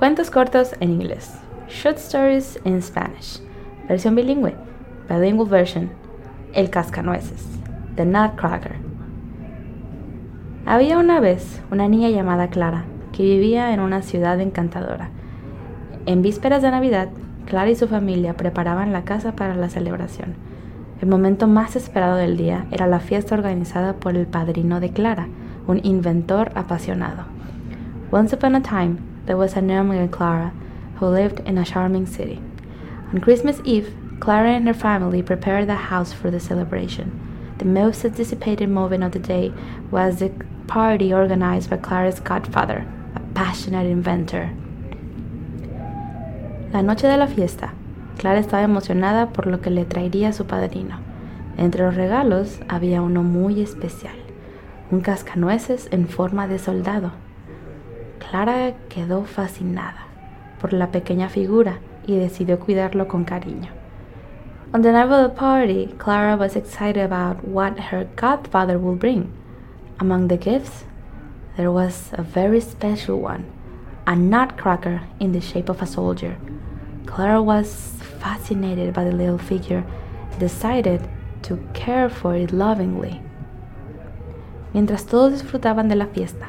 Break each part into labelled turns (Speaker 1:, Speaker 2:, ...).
Speaker 1: Cuentos cortos en inglés. Short stories in Spanish. Versión bilingüe. Bilingual version. El cascanueces. The Nutcracker. Había una vez una niña llamada Clara que vivía en una ciudad encantadora. En vísperas de Navidad, Clara y su familia preparaban la casa para la celebración. El momento más esperado del día era la fiesta organizada por el padrino de Clara, un inventor apasionado. Once upon a time, there was a young Clara who lived in a charming city. On Christmas Eve, Clara and her family prepared the house for the celebration. The most anticipated moment of the day was the party organized by Clara's godfather, passionate inventor. La noche de la fiesta, Clara estaba emocionada por lo que le traería su padrino. Entre los regalos había uno muy especial, un cascanueces en forma de soldado. Clara quedó fascinada por la pequeña figura y decidió cuidarlo con cariño. On the night of the party, Clara was excited about what her godfather would bring. Among the gifts, there was a very special one a nutcracker in the shape of a soldier. Clara was fascinated by the little figure decided to care for it lovingly. Mientras todos disfrutaban de la fiesta,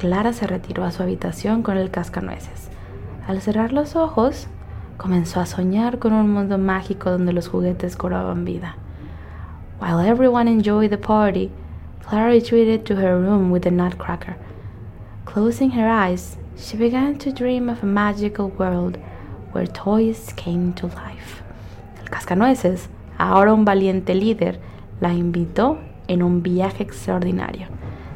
Speaker 1: Clara se retiró a su habitación con el cascanueces. Al cerrar los ojos, comenzó a soñar con un mundo mágico donde los juguetes cobraban vida. While everyone enjoyed the party, Clara retreated to her room with the nutcracker. Closing her eyes, she began to dream of a magical world where toys came to life. El cascanueces, ahora un valiente líder, la invitó en un viaje extraordinario.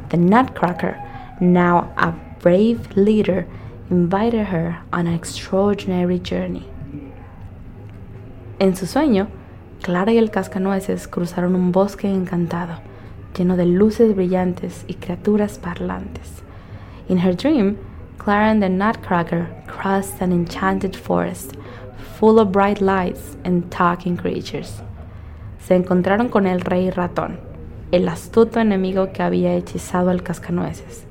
Speaker 1: The Nutcracker, now a brave leader, invited her on an extraordinary journey. En su sueño, Clara y el cascanueces cruzaron un bosque encantado lleno de luces brillantes y criaturas parlantes. In her dream, Clara and the Nutcracker crossed an enchanted forest full of bright lights and talking creatures. Se encontraron con el rey ratón, el astuto enemigo que había hechizado al cascanueces.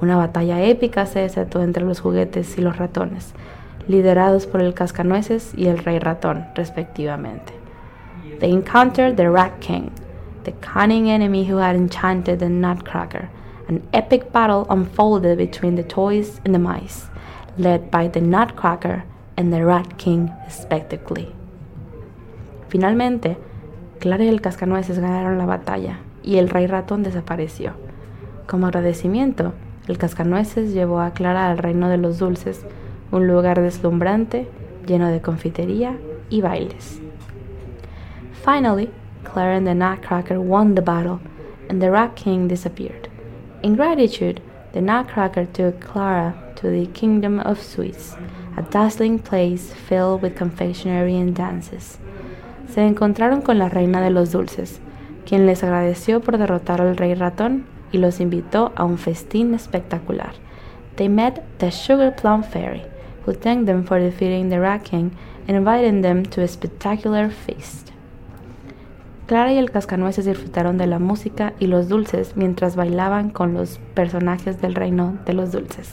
Speaker 1: Una batalla épica se desató entre los juguetes y los ratones, liderados por el cascanueces y el rey ratón, respectivamente. They encountered the Rat King, the cunning enemy who had enchanted the Nutcracker. An epic battle unfolded between the toys and the mice, led by the Nutcracker and the Rat King, respectively. Finalmente, Clara y el Cascanueces ganaron la batalla y el Rey Ratón desapareció. Como agradecimiento, el Cascanueces llevó a Clara al reino de los dulces, un lugar deslumbrante lleno de confitería y bailes. Finally, Clara and the Nutcracker won the battle, and the Rat King disappeared. In gratitude, the Nutcracker took Clara to the Kingdom of Sweets, a dazzling place filled with confectionery and dances. Se encontraron con la Reina de los Dulces, quien les agradeció por derrotar al Rey Ratón y los invitó a un festín espectacular. They met the Sugar Plum Fairy, who thanked them for defeating the Rat King and invited them to a spectacular feast. Clara y el Cascanueces disfrutaron de la música y los dulces mientras bailaban con los personajes del reino de los dulces.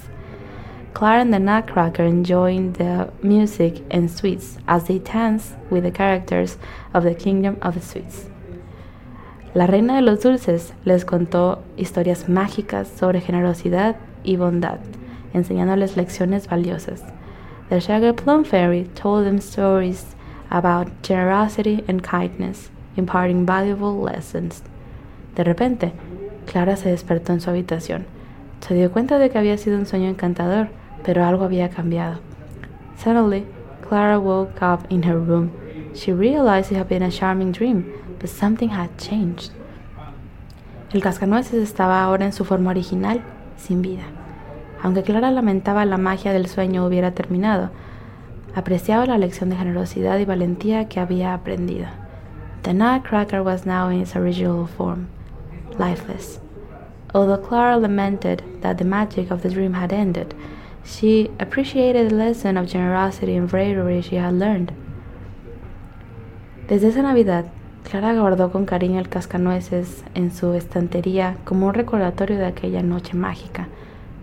Speaker 1: Clara and the Nutcracker enjoyed the music and sweets as they danced with the characters of the Kingdom of the Sweets. La reina de los dulces les contó historias mágicas sobre generosidad y bondad, enseñándoles lecciones valiosas. The Sugar Plum Fairy told them stories about generosity and kindness imparting valuable lessons. De repente, Clara se despertó en su habitación. Se dio cuenta de que había sido un sueño encantador, pero algo había cambiado. Suddenly, Clara woke up in her room. She realized it had been a charming dream, but something had changed. El cascanueces estaba ahora en su forma original sin vida. Aunque Clara lamentaba la magia del sueño hubiera terminado, apreciaba la lección de generosidad y valentía que había aprendido. The Nutcracker was now in its original form, lifeless. Although Clara lamented that the magic of the dream had ended, she appreciated the lesson of generosity and bravery she had learned. Desde esa Navidad, Clara guardó con cariño el cascanueces en su estantería como un recordatorio de aquella noche mágica.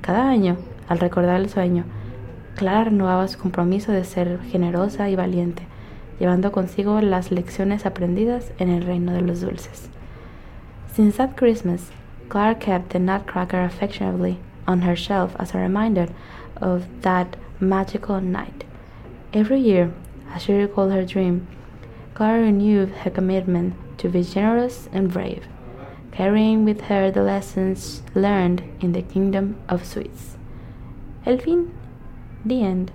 Speaker 1: Cada año, al recordar el sueño, Clara renovaba su compromiso de ser generosa y valiente, llevando consigo las lecciones aprendidas en el reino de los dulces. Since that Christmas, Clara kept the nutcracker affectionately on her shelf as a reminder of that magical night. Every year, as she recalled her dream, Clara renewed her commitment to be generous and brave, carrying with her the lessons learned in the kingdom of sweets. El fin The end.